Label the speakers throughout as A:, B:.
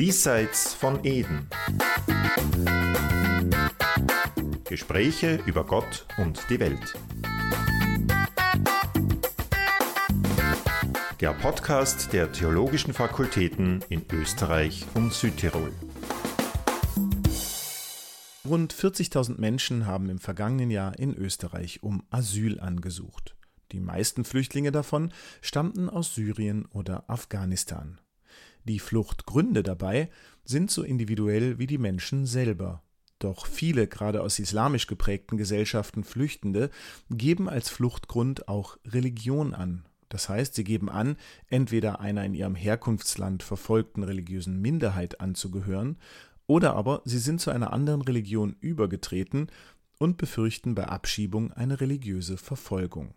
A: Diesseits von Eden. Gespräche über Gott und die Welt. Der Podcast der Theologischen Fakultäten in Österreich und Südtirol.
B: Rund 40.000 Menschen haben im vergangenen Jahr in Österreich um Asyl angesucht. Die meisten Flüchtlinge davon stammten aus Syrien oder Afghanistan. Die Fluchtgründe dabei sind so individuell wie die Menschen selber. Doch viele, gerade aus islamisch geprägten Gesellschaften Flüchtende, geben als Fluchtgrund auch Religion an. Das heißt, sie geben an, entweder einer in ihrem Herkunftsland verfolgten religiösen Minderheit anzugehören, oder aber sie sind zu einer anderen Religion übergetreten und befürchten bei Abschiebung eine religiöse Verfolgung.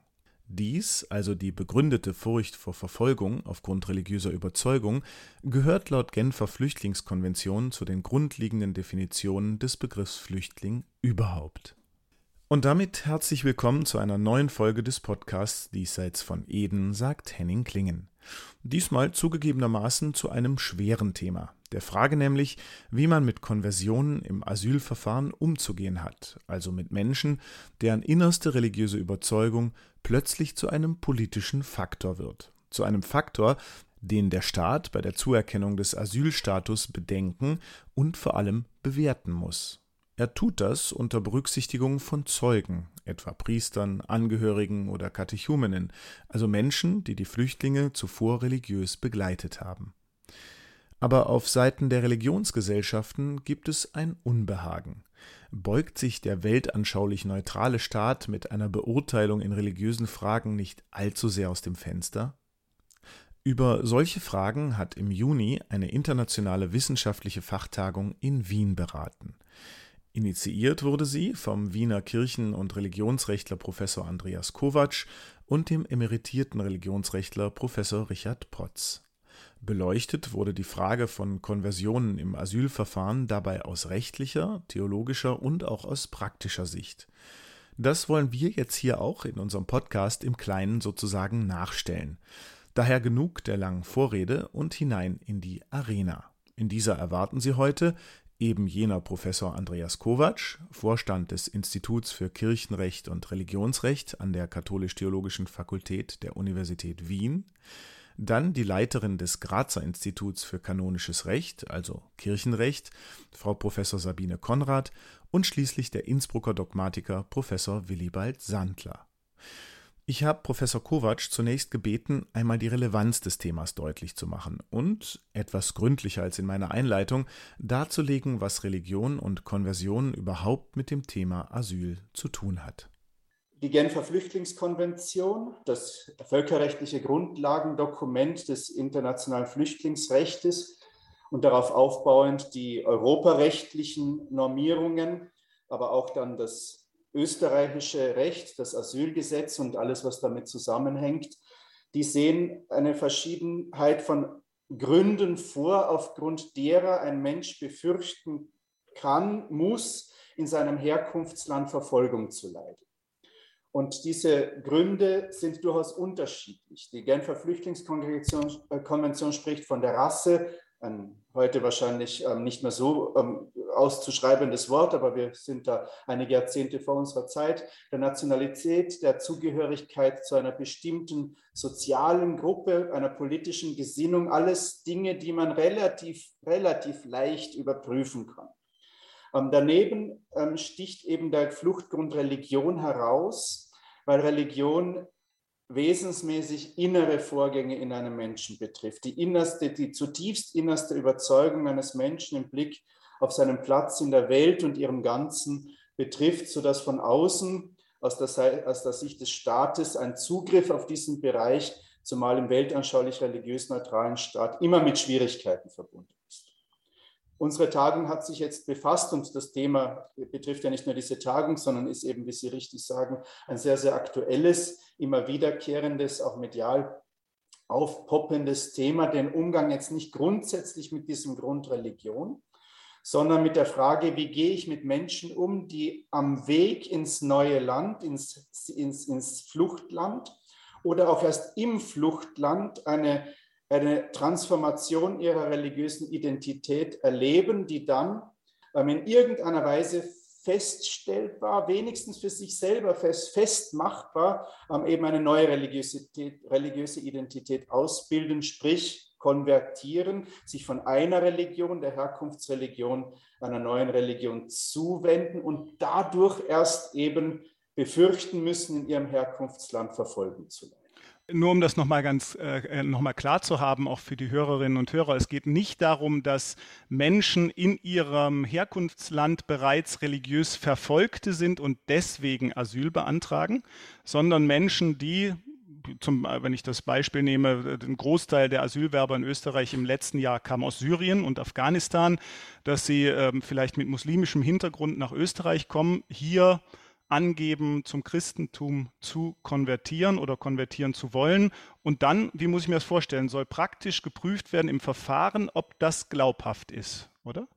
B: Dies, also die begründete Furcht vor Verfolgung aufgrund religiöser Überzeugung, gehört laut Genfer Flüchtlingskonvention zu den grundlegenden Definitionen des Begriffs Flüchtling überhaupt. Und damit herzlich willkommen zu einer neuen Folge des Podcasts Diesseits von Eden, sagt Henning Klingen. Diesmal zugegebenermaßen zu einem schweren Thema, der Frage nämlich, wie man mit Konversionen im Asylverfahren umzugehen hat, also mit Menschen, deren innerste religiöse Überzeugung plötzlich zu einem politischen Faktor wird, zu einem Faktor, den der Staat bei der Zuerkennung des Asylstatus bedenken und vor allem bewerten muss. Er tut das unter Berücksichtigung von Zeugen, etwa Priestern, Angehörigen oder Katechumenen, also Menschen, die die Flüchtlinge zuvor religiös begleitet haben. Aber auf Seiten der Religionsgesellschaften gibt es ein Unbehagen. Beugt sich der weltanschaulich neutrale Staat mit einer Beurteilung in religiösen Fragen nicht allzu sehr aus dem Fenster? Über solche Fragen hat im Juni eine internationale wissenschaftliche Fachtagung in Wien beraten. Initiiert wurde sie vom Wiener Kirchen- und Religionsrechtler Professor Andreas Kovac und dem emeritierten Religionsrechtler Professor Richard Protz. Beleuchtet wurde die Frage von Konversionen im Asylverfahren dabei aus rechtlicher, theologischer und auch aus praktischer Sicht. Das wollen wir jetzt hier auch in unserem Podcast im Kleinen sozusagen nachstellen. Daher genug der langen Vorrede und hinein in die Arena. In dieser erwarten Sie heute eben jener Professor Andreas Kovac, Vorstand des Instituts für Kirchenrecht und Religionsrecht an der Katholisch-Theologischen Fakultät der Universität Wien, dann die Leiterin des Grazer Instituts für kanonisches Recht, also Kirchenrecht, Frau Professor Sabine Konrad und schließlich der Innsbrucker Dogmatiker Professor Willibald Sandler. Ich habe Professor Kovac zunächst gebeten, einmal die Relevanz des Themas deutlich zu machen und, etwas gründlicher als in meiner Einleitung, darzulegen, was Religion und Konversion überhaupt mit dem Thema Asyl zu tun hat.
C: Die Genfer Flüchtlingskonvention, das völkerrechtliche Grundlagendokument des internationalen Flüchtlingsrechts und darauf aufbauend die europarechtlichen Normierungen, aber auch dann das österreichische Recht, das Asylgesetz und alles, was damit zusammenhängt, die sehen eine Verschiedenheit von Gründen vor, aufgrund derer ein Mensch befürchten kann, muss, in seinem Herkunftsland Verfolgung zu leiden. Und diese Gründe sind durchaus unterschiedlich. Die Genfer Flüchtlingskonvention äh, spricht von der Rasse, ein heute wahrscheinlich ähm, nicht mehr so ähm, auszuschreibendes Wort, aber wir sind da einige Jahrzehnte vor unserer Zeit, der Nationalität, der Zugehörigkeit zu einer bestimmten sozialen Gruppe, einer politischen Gesinnung, alles Dinge, die man relativ, relativ leicht überprüfen kann. Ähm, daneben ähm, sticht eben der Fluchtgrund Religion heraus, weil Religion wesensmäßig innere Vorgänge in einem Menschen betrifft. Die innerste, die zutiefst innerste Überzeugung eines Menschen im Blick auf seinen Platz in der Welt und ihrem Ganzen betrifft, sodass von außen, aus der, aus der Sicht des Staates, ein Zugriff auf diesen Bereich, zumal im weltanschaulich religiös neutralen Staat, immer mit Schwierigkeiten verbunden. Unsere Tagung hat sich jetzt befasst und das Thema betrifft ja nicht nur diese Tagung, sondern ist eben, wie Sie richtig sagen, ein sehr, sehr aktuelles, immer wiederkehrendes, auch medial aufpoppendes Thema, den Umgang jetzt nicht grundsätzlich mit diesem Grund Religion, sondern mit der Frage, wie gehe ich mit Menschen um, die am Weg ins neue Land, ins, ins, ins Fluchtland oder auch erst im Fluchtland eine eine Transformation ihrer religiösen Identität erleben, die dann ähm, in irgendeiner Weise feststellbar, wenigstens für sich selber fest, festmachbar, ähm, eben eine neue religiöse Identität ausbilden, sprich konvertieren, sich von einer Religion, der Herkunftsreligion, einer neuen Religion zuwenden und dadurch erst eben befürchten müssen, in ihrem Herkunftsland verfolgen zu werden.
D: Nur um das nochmal ganz äh, äh, nochmal klar zu haben, auch für die Hörerinnen und Hörer, es geht nicht darum, dass Menschen in ihrem Herkunftsland bereits religiös Verfolgte sind und deswegen Asyl beantragen, sondern Menschen, die zum, wenn ich das Beispiel nehme, ein Großteil der Asylwerber in Österreich im letzten Jahr kam aus Syrien und Afghanistan, dass sie ähm, vielleicht mit muslimischem Hintergrund nach Österreich kommen, hier angeben, zum Christentum zu konvertieren oder konvertieren zu wollen. Und dann, wie muss ich mir das vorstellen, soll praktisch geprüft werden im Verfahren, ob das glaubhaft ist, oder?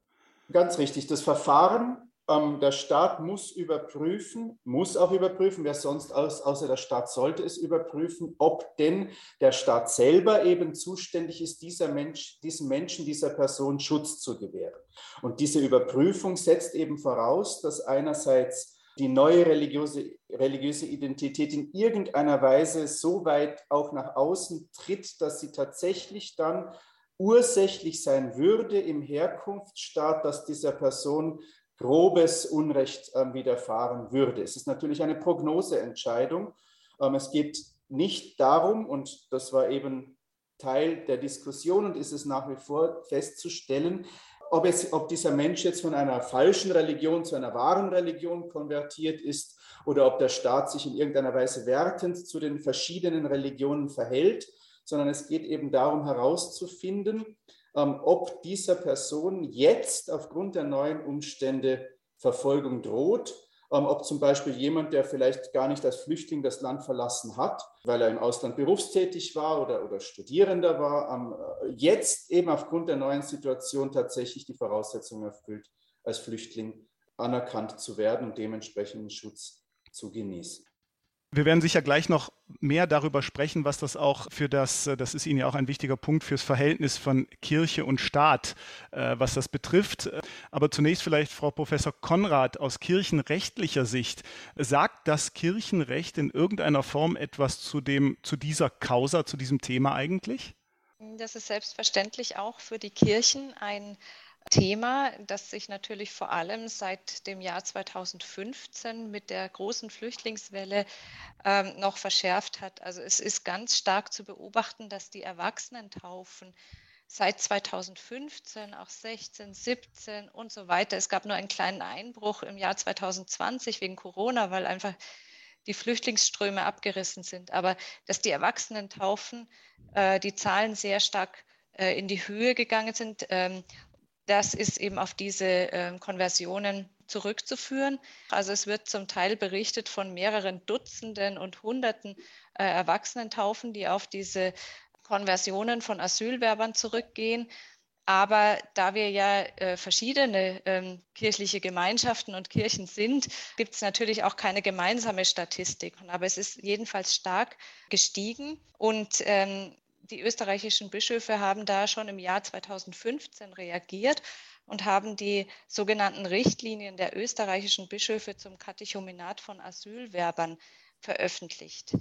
C: Ganz richtig. Das Verfahren, ähm, der Staat muss überprüfen, muss auch überprüfen, wer sonst aus, außer der Staat sollte es überprüfen, ob denn der Staat selber eben zuständig ist, dieser Mensch, diesem Menschen, dieser Person Schutz zu gewähren. Und diese Überprüfung setzt eben voraus, dass einerseits die neue religiöse, religiöse Identität in irgendeiner Weise so weit auch nach außen tritt, dass sie tatsächlich dann ursächlich sein würde im Herkunftsstaat, dass dieser Person grobes Unrecht äh, widerfahren würde. Es ist natürlich eine Prognoseentscheidung. Ähm, es geht nicht darum, und das war eben Teil der Diskussion und ist es nach wie vor festzustellen, ob, es, ob dieser Mensch jetzt von einer falschen Religion zu einer wahren Religion konvertiert ist oder ob der Staat sich in irgendeiner Weise wertend zu den verschiedenen Religionen verhält, sondern es geht eben darum herauszufinden, ähm, ob dieser Person jetzt aufgrund der neuen Umstände Verfolgung droht ob zum Beispiel jemand, der vielleicht gar nicht als Flüchtling das Land verlassen hat, weil er im Ausland berufstätig war oder, oder Studierender war, ähm, jetzt eben aufgrund der neuen Situation tatsächlich die Voraussetzungen erfüllt, als Flüchtling anerkannt zu werden und dementsprechenden Schutz zu genießen.
D: Wir werden sicher gleich noch mehr darüber sprechen, was das auch für das, äh, das ist Ihnen ja auch ein wichtiger Punkt, fürs Verhältnis von Kirche und Staat, äh, was das betrifft. Aber zunächst vielleicht Frau Professor Konrad aus kirchenrechtlicher Sicht. Sagt das Kirchenrecht in irgendeiner Form etwas zu, dem, zu dieser Causa, zu diesem Thema eigentlich?
E: Das ist selbstverständlich auch für die Kirchen ein Thema, das sich natürlich vor allem seit dem Jahr 2015 mit der großen Flüchtlingswelle ähm, noch verschärft hat. Also es ist ganz stark zu beobachten, dass die Erwachsenentaufen seit 2015, auch 16, 17 und so weiter. Es gab nur einen kleinen Einbruch im Jahr 2020 wegen Corona, weil einfach die Flüchtlingsströme abgerissen sind. Aber dass die Erwachsenentaufen, äh, die Zahlen sehr stark äh, in die Höhe gegangen sind ähm, das ist eben auf diese äh, Konversionen zurückzuführen. Also es wird zum Teil berichtet von mehreren Dutzenden und Hunderten äh, Erwachsenentaufen, die auf diese Konversionen von Asylwerbern zurückgehen. Aber da wir ja äh, verschiedene ähm, kirchliche Gemeinschaften und Kirchen sind, gibt es natürlich auch keine gemeinsame Statistik. Aber es ist jedenfalls stark gestiegen. Und ähm, die österreichischen Bischöfe haben da schon im Jahr 2015 reagiert und haben die sogenannten Richtlinien der österreichischen Bischöfe zum Katechumenat von Asylwerbern veröffentlicht.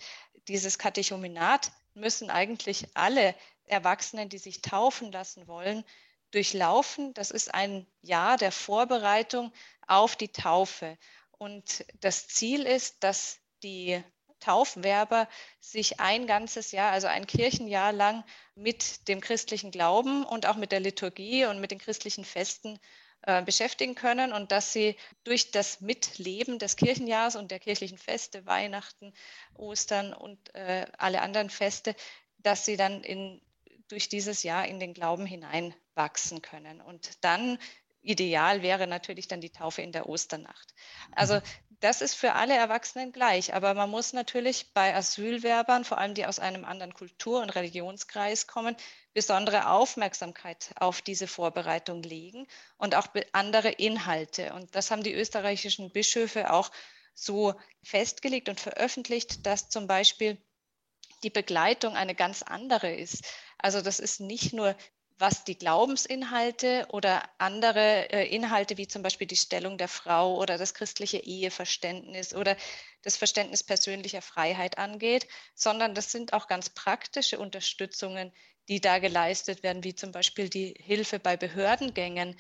E: Dieses Katechumenat müssen eigentlich alle Erwachsenen, die sich taufen lassen wollen, durchlaufen. Das ist ein Jahr der Vorbereitung auf die Taufe. Und das Ziel ist, dass die Taufwerber sich ein ganzes Jahr, also ein Kirchenjahr lang mit dem christlichen Glauben und auch mit der Liturgie und mit den christlichen Festen äh, beschäftigen können und dass sie durch das Mitleben des Kirchenjahres und der kirchlichen Feste, Weihnachten, Ostern und äh, alle anderen Feste, dass sie dann in, durch dieses Jahr in den Glauben hineinwachsen können. Und dann ideal wäre natürlich dann die Taufe in der Osternacht. Also das ist für alle Erwachsenen gleich, aber man muss natürlich bei Asylwerbern, vor allem die aus einem anderen Kultur- und Religionskreis kommen, besondere Aufmerksamkeit auf diese Vorbereitung legen und auch andere Inhalte. Und das haben die österreichischen Bischöfe auch so festgelegt und veröffentlicht, dass zum Beispiel die Begleitung eine ganz andere ist. Also das ist nicht nur was die Glaubensinhalte oder andere äh, Inhalte wie zum Beispiel die Stellung der Frau oder das christliche Eheverständnis oder das Verständnis persönlicher Freiheit angeht, sondern das sind auch ganz praktische Unterstützungen, die da geleistet werden, wie zum Beispiel die Hilfe bei Behördengängen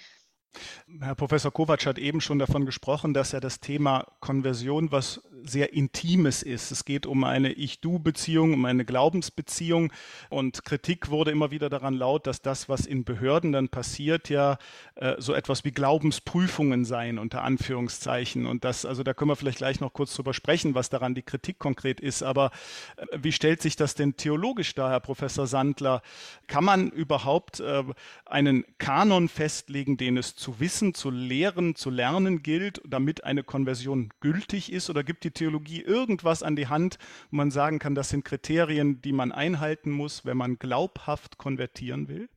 D: Herr Professor Kovac hat eben schon davon gesprochen, dass ja das Thema Konversion was sehr Intimes ist. Es geht um eine Ich-Du-Beziehung, um eine Glaubensbeziehung. Und Kritik wurde immer wieder daran laut, dass das, was in Behörden dann passiert, ja äh, so etwas wie Glaubensprüfungen seien, unter Anführungszeichen. Und das, also da können wir vielleicht gleich noch kurz drüber sprechen, was daran die Kritik konkret ist. Aber äh, wie stellt sich das denn theologisch dar, Herr Professor Sandler? Kann man überhaupt äh, einen Kanon festlegen, den es zu wissen, zu lehren, zu lernen gilt, damit eine Konversion gültig ist? Oder gibt die Theologie irgendwas an die Hand, wo man sagen kann, das sind Kriterien, die man einhalten muss, wenn man glaubhaft konvertieren will?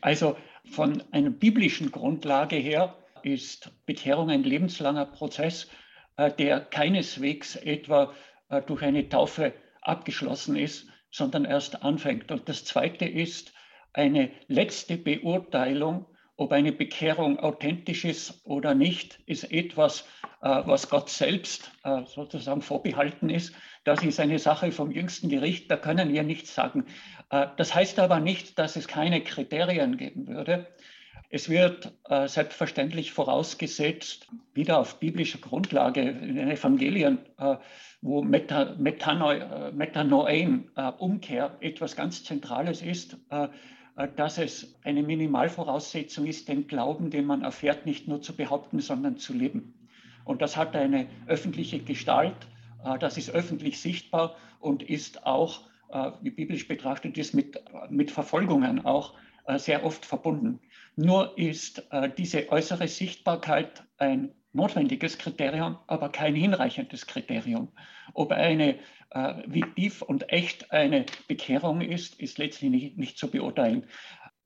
F: Also von einer biblischen Grundlage her ist Bekehrung ein lebenslanger Prozess, äh, der keineswegs etwa äh, durch eine Taufe abgeschlossen ist, sondern erst anfängt. Und das Zweite ist eine letzte Beurteilung ob eine Bekehrung authentisch ist oder nicht, ist etwas, äh, was Gott selbst äh, sozusagen vorbehalten ist. Das ist eine Sache vom jüngsten Gericht, da können wir nichts sagen. Äh, das heißt aber nicht, dass es keine Kriterien geben würde. Es wird selbstverständlich vorausgesetzt, wieder auf biblischer Grundlage in den Evangelien, wo Meta, Metanoi, Metanoen, Umkehr, etwas ganz Zentrales ist, dass es eine Minimalvoraussetzung ist, den Glauben, den man erfährt, nicht nur zu behaupten, sondern zu leben. Und das hat eine öffentliche Gestalt, äh, das ist öffentlich sichtbar und ist auch, äh, wie biblisch betrachtet ist, mit, mit Verfolgungen auch sehr oft verbunden. Nur ist diese äußere Sichtbarkeit ein notwendiges Kriterium, aber kein hinreichendes Kriterium. Ob eine, äh, wie tief und echt eine Bekehrung ist, ist letztlich nicht, nicht zu beurteilen.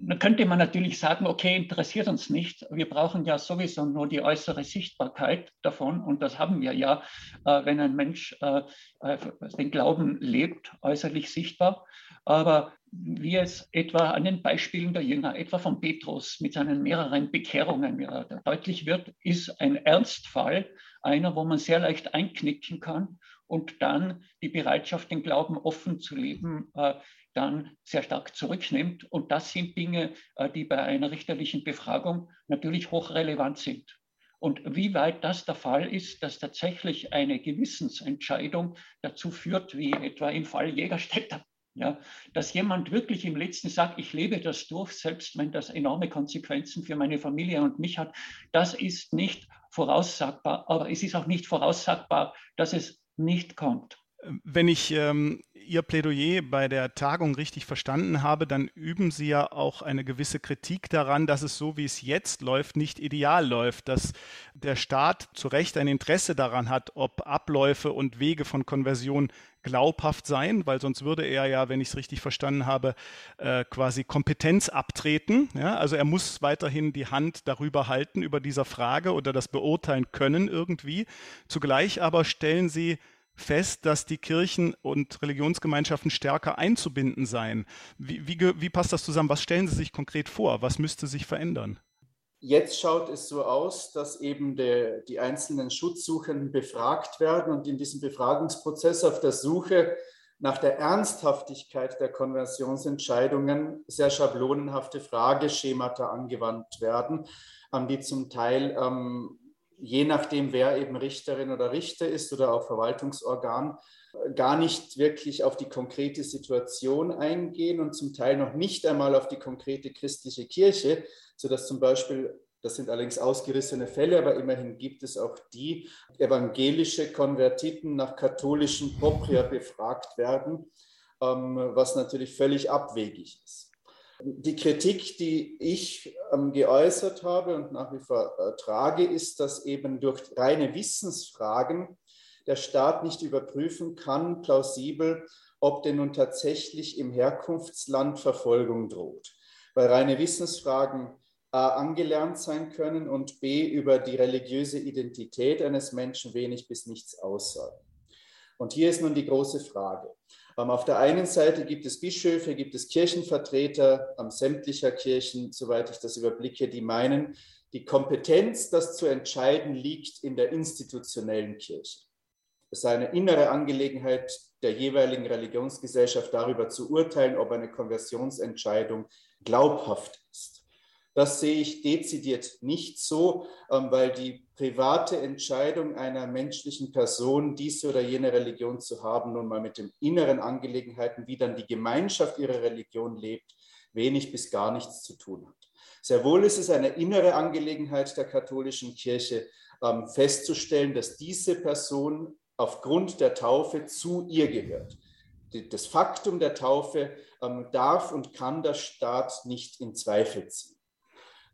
F: Dann könnte man natürlich sagen, okay, interessiert uns nicht. Wir brauchen ja sowieso nur die äußere Sichtbarkeit davon. Und das haben wir ja, äh, wenn ein Mensch äh, äh den Glauben lebt, äußerlich sichtbar. Aber wie es etwa an den Beispielen der Jünger, etwa von Petrus mit seinen mehreren Bekehrungen deutlich wird, ist ein Ernstfall, einer, wo man sehr leicht einknicken kann und dann die Bereitschaft, den Glauben offen zu leben, äh, dann sehr stark zurücknimmt. Und das sind Dinge, äh, die bei einer richterlichen Befragung natürlich hochrelevant sind. Und wie weit das der Fall ist, dass tatsächlich eine Gewissensentscheidung dazu führt, wie etwa im Fall Jägerstätter, ja, dass jemand wirklich im letzten sagt, ich lebe das durch, selbst wenn das enorme Konsequenzen für meine Familie und mich hat, das ist nicht voraussagbar, aber es ist auch nicht voraussagbar, dass es nicht kommt.
D: Wenn ich ähm, Ihr Plädoyer bei der Tagung richtig verstanden habe, dann üben Sie ja auch eine gewisse Kritik daran, dass es so, wie es jetzt läuft, nicht ideal läuft, dass der Staat zu Recht ein Interesse daran hat, ob Abläufe und Wege von Konversion glaubhaft seien, weil sonst würde er ja, wenn ich es richtig verstanden habe, äh, quasi Kompetenz abtreten. Ja? Also er muss weiterhin die Hand darüber halten, über dieser Frage oder das beurteilen können irgendwie. Zugleich aber stellen Sie fest, dass die Kirchen und Religionsgemeinschaften stärker einzubinden seien. Wie, wie, wie passt das zusammen? Was stellen Sie sich konkret vor? Was müsste sich verändern?
C: Jetzt schaut es so aus, dass eben der, die einzelnen Schutzsuchenden befragt werden und in diesem Befragungsprozess auf der Suche nach der Ernsthaftigkeit der Konversionsentscheidungen sehr schablonenhafte Frageschemata angewandt werden, die zum Teil ähm, je nachdem, wer eben Richterin oder Richter ist oder auch Verwaltungsorgan, gar nicht wirklich auf die konkrete Situation eingehen und zum Teil noch nicht einmal auf die konkrete christliche Kirche, sodass zum Beispiel, das sind allerdings ausgerissene Fälle, aber immerhin gibt es auch die, evangelische Konvertiten nach katholischen Propria befragt werden, ähm, was natürlich völlig abwegig ist. Die Kritik, die ich ähm, geäußert habe und nach wie vor äh, trage, ist, dass eben durch reine Wissensfragen der Staat nicht überprüfen kann, plausibel, ob denn nun tatsächlich im Herkunftsland Verfolgung droht. Weil reine Wissensfragen A angelernt sein können und B über die religiöse Identität eines Menschen wenig bis nichts aussagen. Und hier ist nun die große Frage. Ähm, auf der einen Seite gibt es Bischöfe, gibt es Kirchenvertreter ähm, sämtlicher Kirchen, soweit ich das überblicke, die meinen, die Kompetenz, das zu entscheiden, liegt in der institutionellen Kirche. Es sei eine innere Angelegenheit der jeweiligen Religionsgesellschaft, darüber zu urteilen, ob eine Konversionsentscheidung glaubhaft ist. Das sehe ich dezidiert nicht so, ähm, weil die private Entscheidung einer menschlichen Person, diese oder jene Religion zu haben, nun mal mit den inneren Angelegenheiten, wie dann die Gemeinschaft ihrer Religion lebt, wenig bis gar nichts zu tun hat. Sehr wohl ist es eine innere Angelegenheit der katholischen Kirche, ähm, festzustellen, dass diese Person aufgrund der Taufe zu ihr gehört. Das Faktum der Taufe ähm, darf und kann der Staat nicht in Zweifel ziehen.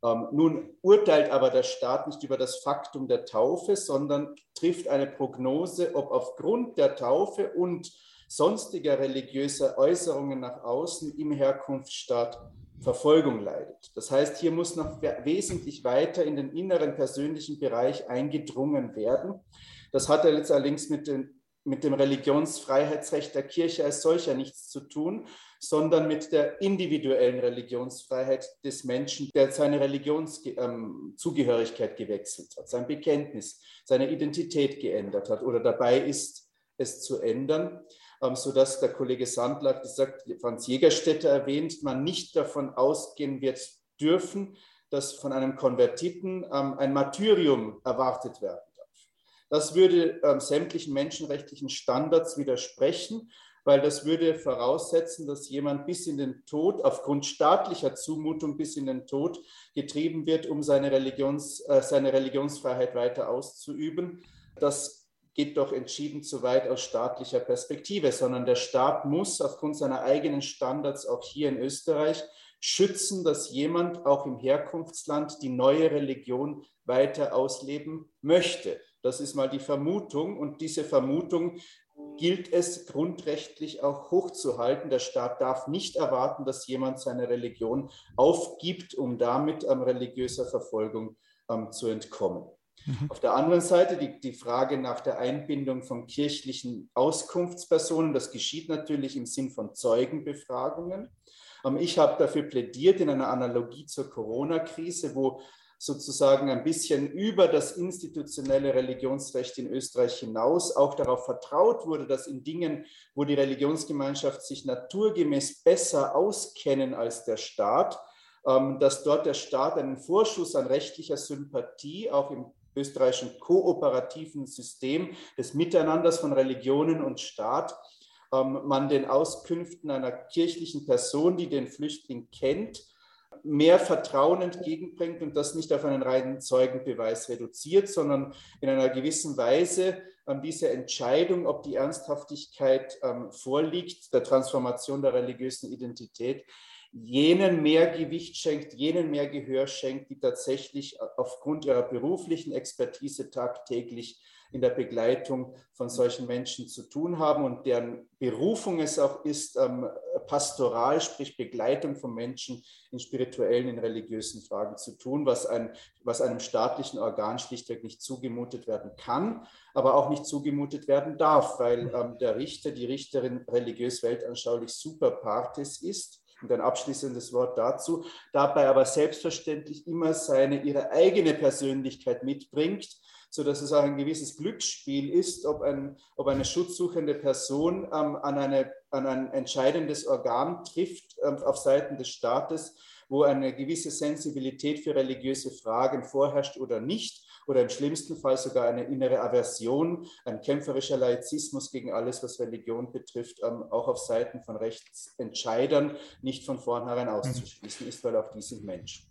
C: Ähm, nun urteilt aber der Staat nicht über das Faktum der Taufe, sondern trifft eine Prognose, ob aufgrund der Taufe und sonstiger religiöser Äußerungen nach außen im Herkunftsstaat Verfolgung leidet. Das heißt, hier muss noch wesentlich weiter in den inneren persönlichen Bereich eingedrungen werden. Das hat er allerdings mit, mit dem Religionsfreiheitsrecht der Kirche als solcher nichts zu tun, sondern mit der individuellen Religionsfreiheit des Menschen, der seine Religionszugehörigkeit ähm, gewechselt hat, sein Bekenntnis, seine Identität geändert hat oder dabei ist, es zu ändern, ähm, sodass der Kollege Sandler hat gesagt, Franz Jägerstätter erwähnt, man nicht davon ausgehen wird dürfen, dass von einem Konvertiten ähm, ein Martyrium erwartet werden darf. Das würde sämtlichen menschenrechtlichen Standards widersprechen weil das würde voraussetzen, dass jemand bis in den Tod, aufgrund staatlicher Zumutung bis in den Tod getrieben wird, um seine, Religions, äh, seine Religionsfreiheit weiter auszuüben. Das geht doch entschieden zu weit aus staatlicher Perspektive, sondern der Staat muss aufgrund seiner eigenen Standards auch hier in Österreich schützen, dass jemand auch im Herkunftsland die neue Religion weiter ausleben möchte. Das ist mal die Vermutung und diese Vermutung gilt es grundrechtlich auch hochzuhalten. Der Staat darf nicht erwarten, dass jemand seine Religion aufgibt, um damit ähm, religiöser Verfolgung ähm, zu entkommen. Mhm. Auf der anderen Seite die, die Frage nach der Einbindung von kirchlichen Auskunftspersonen. Das geschieht natürlich im Sinn von Zeugenbefragungen. Ähm, ich habe dafür plädiert in einer Analogie zur Corona-Krise, wo sozusagen ein bisschen über das institutionelle Religionsrecht in Österreich hinaus auch darauf vertraut wurde, dass in Dingen, wo die Religionsgemeinschaft sich naturgemäß besser auskennen als der Staat, ähm, dass dort der Staat einen Vorschuss an rechtlicher Sympathie auch im österreichischen kooperativen System des Miteinanders von Religionen und Staat ähm, man den Auskünften einer kirchlichen Person, die den Flüchtling kennt, mehr Vertrauen entgegenbringt und das nicht auf einen reinen Zeugenbeweis reduziert, sondern in einer gewissen Weise ähm, diese Entscheidung, ob die Ernsthaftigkeit ähm, vorliegt, der Transformation der religiösen Identität, jenen mehr Gewicht schenkt, jenen mehr Gehör schenkt, die tatsächlich aufgrund ihrer beruflichen Expertise tagtäglich in der Begleitung von solchen Menschen zu tun haben und deren Berufung es auch ist, ähm, Pastoral, sprich Begleitung von Menschen in spirituellen, in religiösen Fragen zu tun, was, ein, was einem staatlichen Organ schlichtweg nicht zugemutet werden kann, aber auch nicht zugemutet werden darf, weil ähm, der Richter, die Richterin religiös weltanschaulich super partis ist. Und ein abschließendes Wort dazu, dabei aber selbstverständlich immer seine, ihre eigene Persönlichkeit mitbringt, sodass es auch ein gewisses Glücksspiel ist, ob, ein, ob eine schutzsuchende Person ähm, an, eine, an ein entscheidendes Organ trifft ähm, auf Seiten des Staates, wo eine gewisse Sensibilität für religiöse Fragen vorherrscht oder nicht, oder im schlimmsten Fall sogar eine innere Aversion, ein kämpferischer Laizismus gegen alles, was Religion betrifft, ähm, auch auf Seiten von Rechtsentscheidern nicht von vornherein auszuschließen ist, weil auch die sind Menschen.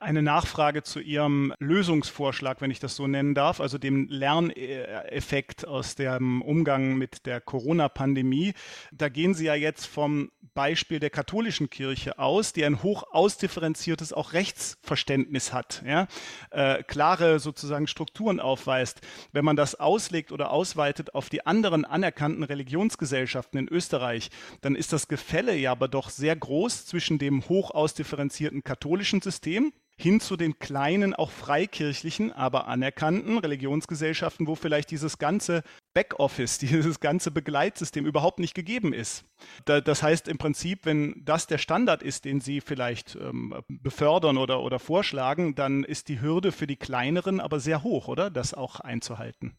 D: Eine Nachfrage zu Ihrem Lösungsvorschlag, wenn ich das so nennen darf, also dem Lerneffekt aus dem Umgang mit der Corona-Pandemie. Da gehen Sie ja jetzt vom Beispiel der katholischen Kirche aus, die ein hoch ausdifferenziertes auch Rechtsverständnis hat, ja? äh, klare sozusagen Strukturen aufweist. Wenn man das auslegt oder ausweitet auf die anderen anerkannten Religionsgesellschaften in Österreich, dann ist das Gefälle ja aber doch sehr groß zwischen dem hoch ausdifferenzierten katholischen System, hin zu den kleinen, auch freikirchlichen, aber anerkannten Religionsgesellschaften, wo vielleicht dieses ganze Backoffice, dieses ganze Begleitsystem überhaupt nicht gegeben ist. das heißt im Prinzip, wenn das der Standard ist, den Sie vielleicht ähm, befördern oder, oder vorschlagen, dann ist die Hürde für die kleineren aber sehr hoch, oder? Das auch einzuhalten.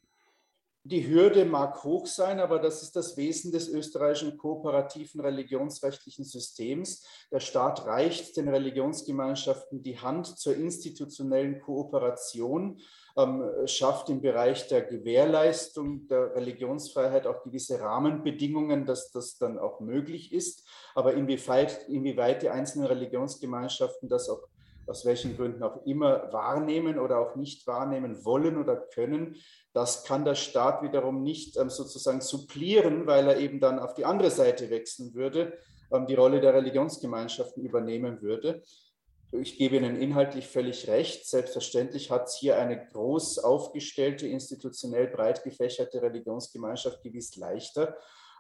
C: Die Hürde mag hoch sein, aber das ist das Wesen des österreichischen kooperativen religionsrechtlichen Systems. Der Staat reicht den Religionsgemeinschaften die Hand zur institutionellen Kooperation, ähm, schafft im Bereich der Gewährleistung der Religionsfreiheit auch gewisse Rahmenbedingungen, dass das dann auch möglich ist. Aber inwieweit, inwieweit die einzelnen Religionsgemeinschaften das auch aus welchen Gründen auch immer wahrnehmen oder auch nicht wahrnehmen wollen oder können, das kann der Staat wiederum nicht ähm, sozusagen supplieren, weil er eben dann auf die andere Seite wechseln würde, ähm, die Rolle der Religionsgemeinschaften übernehmen würde. Ich gebe Ihnen inhaltlich völlig recht. Selbstverständlich hat es hier eine groß aufgestellte, institutionell breit gefächerte Religionsgemeinschaft gewiss leichter.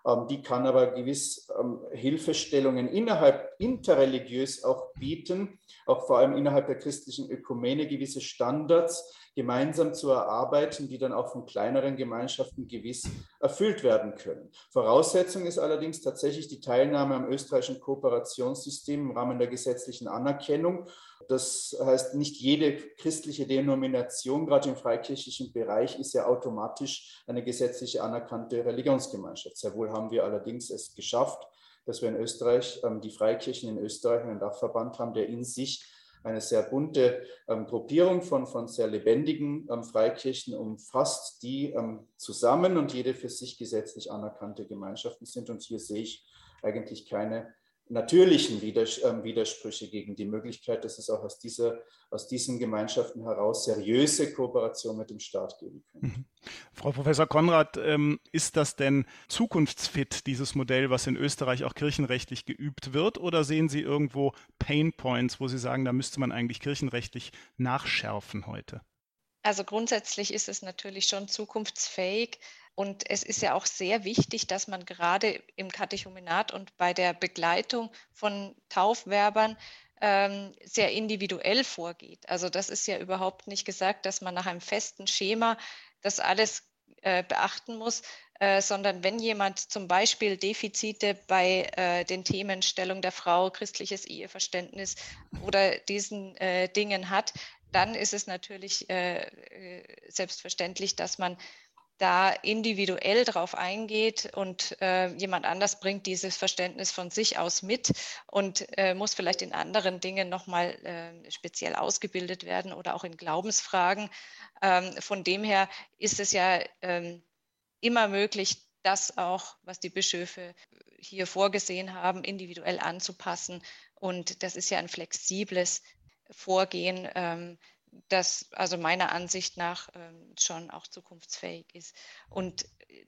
C: Ähm, die kann aber gewiss Hilfestellungen innerhalb interreligiös auch bieten, auch vor allem innerhalb der christlichen Ökumene gewisse Standards gemeinsam zu erarbeiten, die dann auch von kleineren Gemeinschaften gewiss erfüllt werden können. Voraussetzung ist allerdings tatsächlich die Teilnahme am österreichischen Kooperationssystem im Rahmen der gesetzlichen Anerkennung. Das heißt, nicht jede christliche Denomination, gerade im freikirchlichen Bereich, ist ja automatisch eine gesetzliche anerkannte Religionsgemeinschaft. Sehr wohl haben wir allerdings es geschafft, dass wir in Österreich ähm, die Freikirchen in Österreich einen Dachverband haben, der in sich eine sehr bunte ähm, Gruppierung von, von sehr lebendigen ähm, Freikirchen umfasst, die ähm, zusammen und jede für sich gesetzlich anerkannte Gemeinschaften sind. Und hier sehe ich eigentlich keine natürlichen ähm, Widersprüche gegen die Möglichkeit, dass es auch aus, dieser, aus diesen Gemeinschaften heraus seriöse Kooperation mit dem Staat geben könnte. Mhm.
D: Frau Professor Konrad, ähm, ist das denn zukunftsfit, dieses Modell, was in Österreich auch kirchenrechtlich geübt wird, oder sehen Sie irgendwo Pain Points, wo Sie sagen, da müsste man eigentlich kirchenrechtlich nachschärfen heute?
E: Also grundsätzlich ist es natürlich schon zukunftsfähig. Und es ist ja auch sehr wichtig, dass man gerade im Katechumenat und bei der Begleitung von Taufwerbern ähm, sehr individuell vorgeht. Also das ist ja überhaupt nicht gesagt, dass man nach einem festen Schema das alles äh, beachten muss, äh, sondern wenn jemand zum Beispiel Defizite bei äh, den Themen Stellung der Frau, christliches Eheverständnis oder diesen äh, Dingen hat, dann ist es natürlich äh, äh, selbstverständlich, dass man da individuell drauf eingeht und äh, jemand anders bringt dieses Verständnis von sich aus mit und äh, muss vielleicht in anderen Dingen nochmal äh, speziell ausgebildet werden oder auch in Glaubensfragen. Ähm, von dem her ist es ja ähm, immer möglich, das auch, was die Bischöfe hier vorgesehen haben, individuell anzupassen. Und das ist ja ein flexibles Vorgehen. Ähm, das also meiner Ansicht nach ähm, schon auch zukunftsfähig ist. Und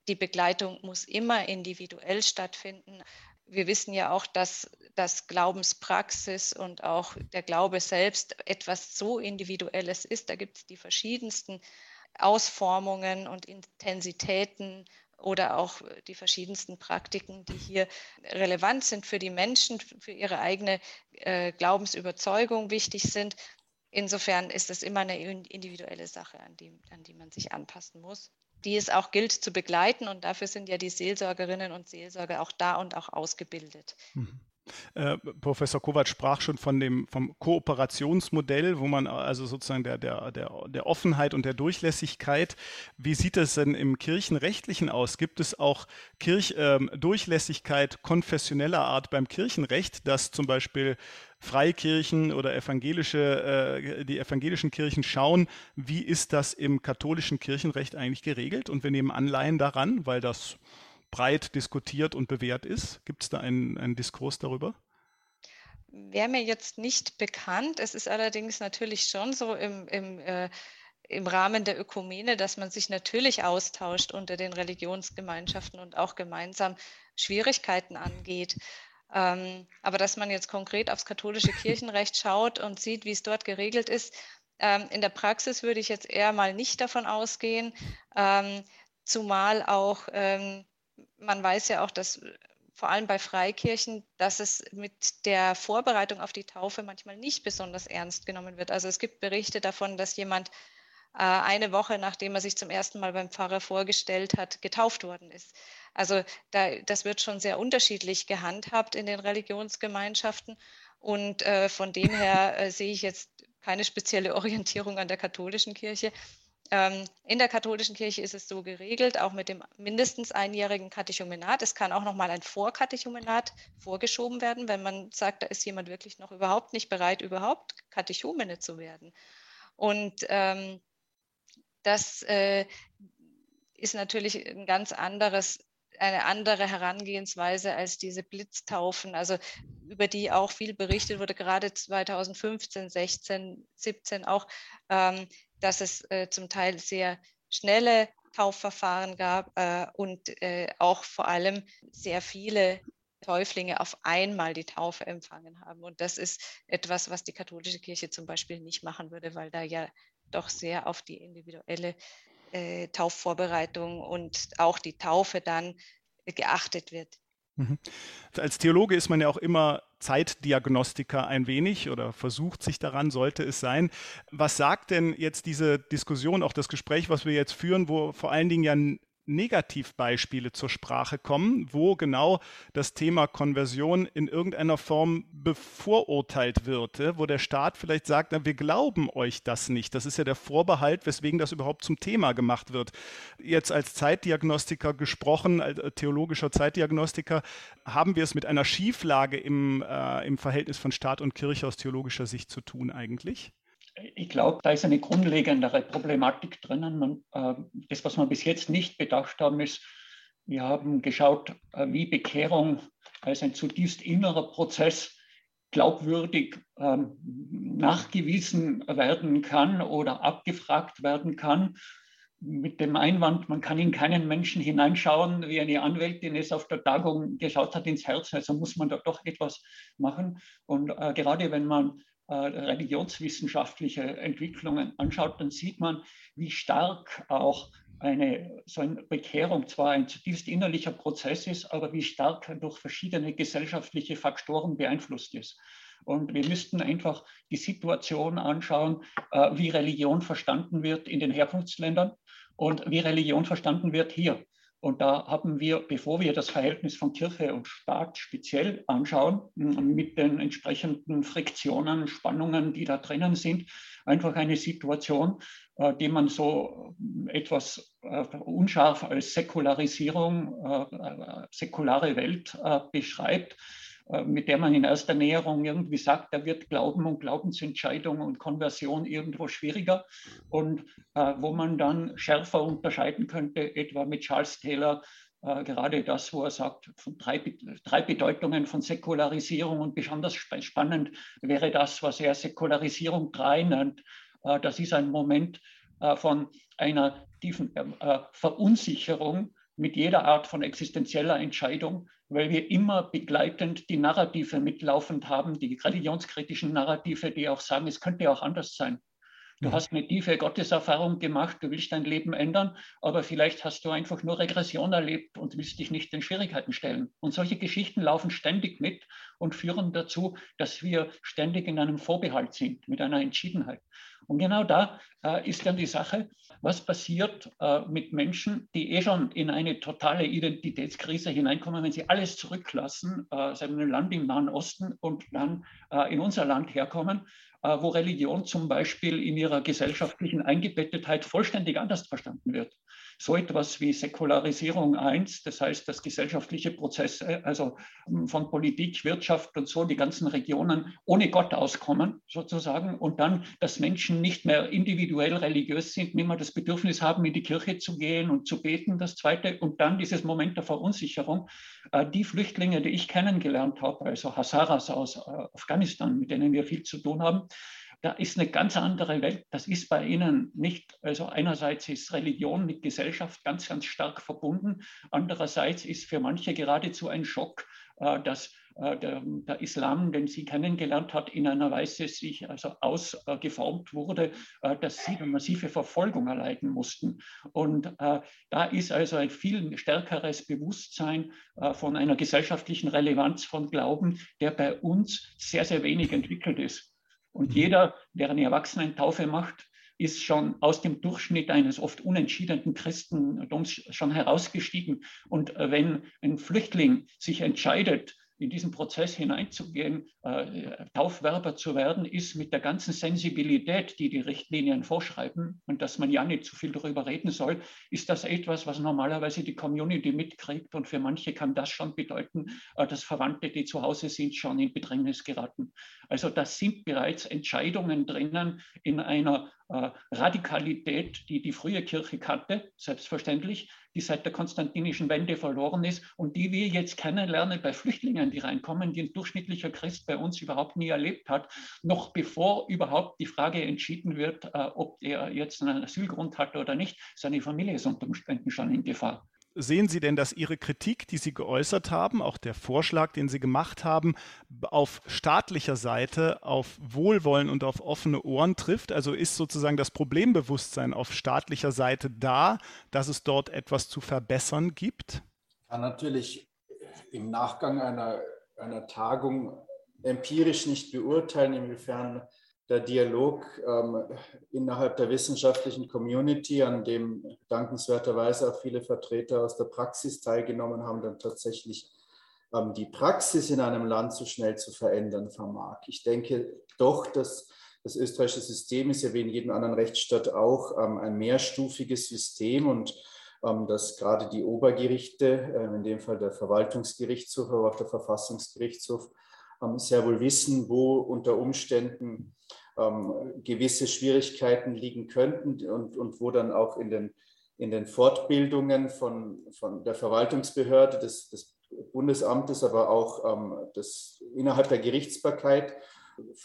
E: die Begleitung muss immer individuell stattfinden. Wir wissen ja auch, dass das Glaubenspraxis und auch der Glaube selbst etwas so Individuelles ist. Da gibt es die verschiedensten Ausformungen und Intensitäten oder auch die verschiedensten Praktiken, die hier relevant sind für die Menschen, für ihre eigene äh, Glaubensüberzeugung wichtig sind. Insofern ist es immer eine individuelle Sache, an die, an die man sich anpassen muss, die es auch gilt zu begleiten. Und dafür sind ja die Seelsorgerinnen und Seelsorger auch da und auch ausgebildet.
D: Mhm. Äh, Professor Kovac sprach schon von dem vom Kooperationsmodell, wo man also sozusagen der, der, der, der Offenheit und der Durchlässigkeit. Wie sieht es denn im Kirchenrechtlichen aus? Gibt es auch Kirch, äh, Durchlässigkeit konfessioneller Art beim Kirchenrecht, dass zum Beispiel Freikirchen oder evangelische, äh, die evangelischen Kirchen schauen, wie ist das im katholischen Kirchenrecht eigentlich geregelt? Und wir nehmen Anleihen daran, weil das breit diskutiert und bewährt ist. Gibt es da einen, einen Diskurs darüber?
E: Wäre mir jetzt nicht bekannt. Es ist allerdings natürlich schon so im, im äh, im Rahmen der Ökumene, dass man sich natürlich austauscht unter den Religionsgemeinschaften und auch gemeinsam Schwierigkeiten angeht. Ähm, aber dass man jetzt konkret aufs katholische Kirchenrecht schaut und sieht, wie es dort geregelt ist, ähm, in der Praxis würde ich jetzt eher mal nicht davon ausgehen, ähm, zumal auch man weiß ja auch, dass vor allem bei Freikirchen, dass es mit der Vorbereitung auf die Taufe manchmal nicht besonders ernst genommen wird. Also es gibt Berichte davon, dass jemand äh, eine Woche nachdem er sich zum ersten Mal beim Pfarrer vorgestellt hat, getauft worden ist. Also da, das wird schon sehr unterschiedlich gehandhabt in den Religionsgemeinschaften. Und äh, von dem her äh, sehe ich jetzt keine spezielle Orientierung an der katholischen Kirche. Ähm, in der katholischen Kirche ist es so geregelt, auch mit dem mindestens einjährigen Katechumenat. Es kann auch noch mal ein Vorkatechumenat vorgeschoben werden, wenn man sagt, da ist jemand wirklich noch überhaupt nicht bereit, überhaupt Katechumene zu werden. Und ähm, das äh, ist natürlich ein ganz anderes eine andere Herangehensweise als diese Blitztaufen, also über die auch viel berichtet wurde, gerade 2015, 16, 17 auch, ähm, dass es äh, zum Teil sehr schnelle Taufverfahren gab äh, und äh, auch vor allem sehr viele Täuflinge auf einmal die Taufe empfangen haben. Und das ist etwas, was die katholische Kirche zum Beispiel nicht machen würde, weil da ja doch sehr auf die individuelle äh, Taufvorbereitung und auch die Taufe dann geachtet wird.
D: Mhm. Als Theologe ist man ja auch immer Zeitdiagnostiker ein wenig oder versucht sich daran, sollte es sein. Was sagt denn jetzt diese Diskussion, auch das Gespräch, was wir jetzt führen, wo vor allen Dingen ja Negativbeispiele zur Sprache kommen, wo genau das Thema Konversion in irgendeiner Form bevorurteilt wird, wo der Staat vielleicht sagt, wir glauben euch das nicht. Das ist ja der Vorbehalt, weswegen das überhaupt zum Thema gemacht wird. Jetzt als Zeitdiagnostiker gesprochen, als äh, theologischer Zeitdiagnostiker, haben wir es mit einer Schieflage im, äh, im Verhältnis von Staat und Kirche aus theologischer Sicht zu tun eigentlich?
F: Ich glaube, da ist eine grundlegendere Problematik drinnen. Man, äh, das, was wir bis jetzt nicht bedacht haben, ist, wir haben geschaut, äh, wie Bekehrung als ein zutiefst innerer Prozess glaubwürdig äh, nachgewiesen werden kann oder abgefragt werden kann. Mit dem Einwand, man kann in keinen Menschen hineinschauen, wie eine Anwältin es auf der Tagung geschaut hat ins Herz. Also muss man da doch etwas machen. Und äh, gerade wenn man religionswissenschaftliche Entwicklungen anschaut, dann sieht man, wie stark auch eine so eine Bekehrung zwar ein zutiefst innerlicher Prozess ist, aber wie stark durch verschiedene gesellschaftliche Faktoren beeinflusst ist. Und wir müssten einfach die Situation anschauen, äh, wie Religion verstanden wird in den Herkunftsländern und wie Religion verstanden wird hier. Und da haben wir, bevor wir das Verhältnis von Kirche und Staat speziell anschauen, mit den entsprechenden Friktionen, Spannungen, die da drinnen sind, einfach eine Situation, äh, die man so etwas äh, unscharf als Säkularisierung, äh, säkulare Welt beschreibt mit der man in erster Näherung irgendwie sagt, da wird Glauben und Glaubensentscheidung und Konversion irgendwo schwieriger und äh, wo man dann schärfer unterscheiden könnte, etwa mit Charles Taylor, äh, gerade das, wo er sagt, von drei, drei Bedeutungen von Säkularisierung und besonders spannend wäre das, was er Säkularisierung 3 nennt. Äh, das ist ein Moment äh, von einer tiefen äh, Verunsicherung mit jeder Art von existenzieller Entscheidung, weil wir immer begleitend die Narrative mitlaufend haben, die religionskritischen Narrative, die auch sagen, es könnte auch anders sein. Du mhm. hast eine tiefe Gotteserfahrung gemacht, du willst dein Leben ändern, aber vielleicht hast du einfach nur Regression erlebt und willst dich nicht den Schwierigkeiten stellen. Und solche Geschichten laufen ständig mit und führen dazu, dass wir ständig in einem Vorbehalt sind, mit einer Entschiedenheit. Und genau da äh, ist dann die Sache, was passiert äh, mit Menschen, die eh schon in eine totale Identitätskrise hineinkommen, wenn sie alles zurücklassen, äh, einem Land im Nahen Osten und dann äh, in unser Land herkommen, wo Religion zum Beispiel in ihrer gesellschaftlichen Eingebettetheit vollständig anders verstanden wird so etwas wie Säkularisierung 1, das heißt, dass gesellschaftliche Prozesse, also hm, von Politik, Wirtschaft und so, die ganzen Regionen ohne Gott auskommen, sozusagen, und dann, dass Menschen nicht mehr individuell religiös sind, nicht mehr das Bedürfnis haben, in die Kirche zu gehen und zu beten, das Zweite, und dann dieses Moment der Verunsicherung. Äh, die Flüchtlinge, die ich kennengelernt habe, also Hazaras aus äh, Afghanistan, mit denen wir viel zu tun haben, da ist eine ganz andere Welt. Das ist bei ihnen nicht, also einerseits ist Religion mit Gesellschaft ganz, ganz stark verbunden. Andererseits ist für manche geradezu ein Schock, äh, dass äh, der, der, Islam, den sie kennengelernt hat, in einer Weise sich also ausgeformt wurde, äh, dass sie eine massive Verfolgung erleiden mussten. Und da ist also ein viel stärkeres Bewusstsein von einer gesellschaftlichen Relevanz von Glauben, der bei uns sehr, sehr wenig entwickelt ist. Und mhm. jeder, der eine Erwachsenentaufe macht, ist schon aus dem Durchschnitt eines oft unentschiedenen Christentums schon herausgestiegen. Und äh, wenn ein Flüchtling sich entscheidet, in diesen Prozess hineinzugehen, äh, Taufwerber zu werden, ist mit der ganzen Sensibilität, die die Richtlinien vorschreiben und dass man ja nicht zu viel darüber reden soll, ist das etwas, was normalerweise die Community mitkriegt und für manche kann das schon bedeuten, äh, dass Verwandte, die zu Hause sind, schon in Bedrängnis geraten. Also das sind bereits Entscheidungen drinnen in einer äh, Radikalität, die die frühe Kirche kannte, selbstverständlich, die seit der konstantinischen Wende verloren ist und die wir jetzt kennenlernen bei Flüchtlingen, die reinkommen, die ein durchschnittlicher Christ bei uns überhaupt nie erlebt hat, noch bevor überhaupt die Frage entschieden wird, äh, ob er jetzt einen Asylgrund hat oder nicht. Seine Familie ist unter Umständen schon in Gefahr
D: sehen Sie denn, dass Ihre Kritik, die Sie geäußert haben, auch der Vorschlag, den Sie gemacht haben, auf staatlicher Seite auf Wohlwollen und auf offene Ohren trifft? Also ist sozusagen das Problembewusstsein auf staatlicher Seite da, dass es dort etwas zu verbessern gibt?
C: Ja, natürlich im Nachgang einer, einer Tagung empirisch nicht beurteilen, inwiefern der Dialog ähm, innerhalb der wissenschaftlichen Community, an dem dankenswerterweise auch viele Vertreter aus der Praxis teilgenommen haben, dann tatsächlich ähm, die Praxis in einem Land so schnell zu verändern vermag. Ich denke doch, dass das österreichische System ist ja wie in jedem anderen Rechtsstaat auch ähm, ein mehrstufiges System und ähm, dass gerade die Obergerichte, äh, in dem Fall der Verwaltungsgerichtshof, aber auch der Verfassungsgerichtshof, ähm, sehr wohl wissen, wo unter Umständen ähm, gewisse Schwierigkeiten liegen könnten und, und wo dann auch in den, in den Fortbildungen von, von der Verwaltungsbehörde des, des Bundesamtes, aber auch ähm, des, innerhalb der Gerichtsbarkeit,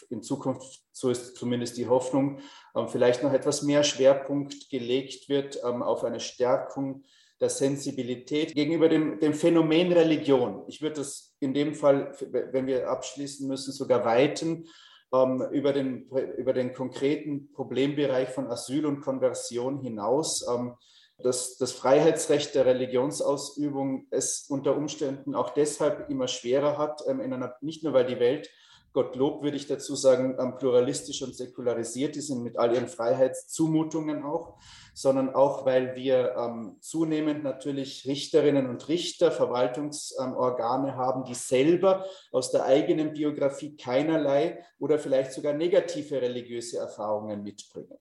C: in Zukunft, so ist zumindest die Hoffnung, ähm, vielleicht noch etwas mehr Schwerpunkt gelegt wird ähm, auf eine Stärkung der Sensibilität gegenüber dem, dem Phänomen Religion. Ich würde das in dem Fall, wenn wir abschließen müssen, sogar weiten über, den, über den konkreten Problembereich von Asyl und Konversion hinaus. Ähm, dass das Freiheitsrecht der Religionsausübung es unter Umständen auch deshalb immer schwerer hat, ähm, in einer, nicht nur weil die Welt Gottlob würde ich dazu sagen, pluralistisch und säkularisiert ist und mit all ihren Freiheitszumutungen auch, sondern auch, weil wir ähm, zunehmend natürlich Richterinnen und Richter, Verwaltungsorgane ähm, haben, die selber aus der eigenen Biografie keinerlei oder vielleicht sogar negative religiöse Erfahrungen mitbringen.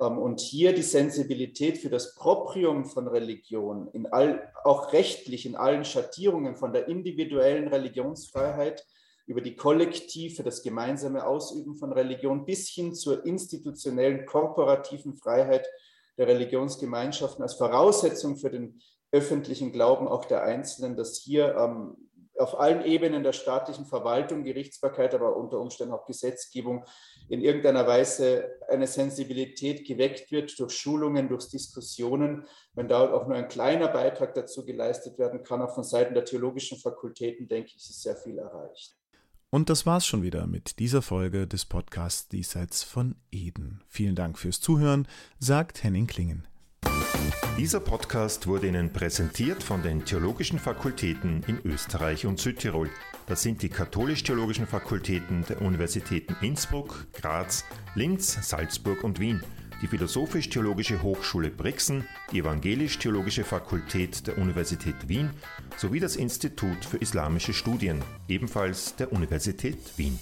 C: Ähm, und hier die Sensibilität für das Proprium von Religion, in all, auch rechtlich in allen Schattierungen von der individuellen Religionsfreiheit über die kollektive, das gemeinsame Ausüben von Religion bis hin zur institutionellen, korporativen Freiheit der Religionsgemeinschaften als Voraussetzung für den öffentlichen Glauben auch der Einzelnen, dass hier ähm, auf allen Ebenen der staatlichen Verwaltung, Gerichtsbarkeit, aber unter Umständen auch Gesetzgebung in irgendeiner Weise eine Sensibilität geweckt wird durch Schulungen, durch Diskussionen. Wenn da auch nur ein kleiner Beitrag dazu geleistet werden kann, auch von Seiten der theologischen Fakultäten, denke ich, ist sehr viel erreicht.
B: Und das war's schon wieder mit dieser Folge des Podcasts Diesseits von Eden. Vielen Dank fürs Zuhören, sagt Henning Klingen.
A: Dieser Podcast wurde Ihnen präsentiert von den Theologischen Fakultäten in Österreich und Südtirol. Das sind die Katholisch-Theologischen Fakultäten der Universitäten Innsbruck, Graz, Linz, Salzburg und Wien die Philosophisch-Theologische Hochschule Brixen, die Evangelisch-Theologische Fakultät der Universität Wien sowie das Institut für Islamische Studien, ebenfalls der Universität Wien.